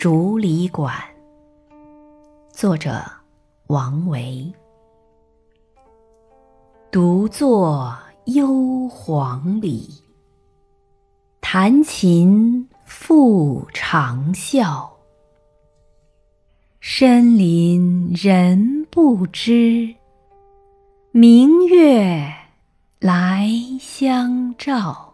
竹里馆。作者王维。独坐幽篁里。弹琴复长啸。深林人不知。明月来相照。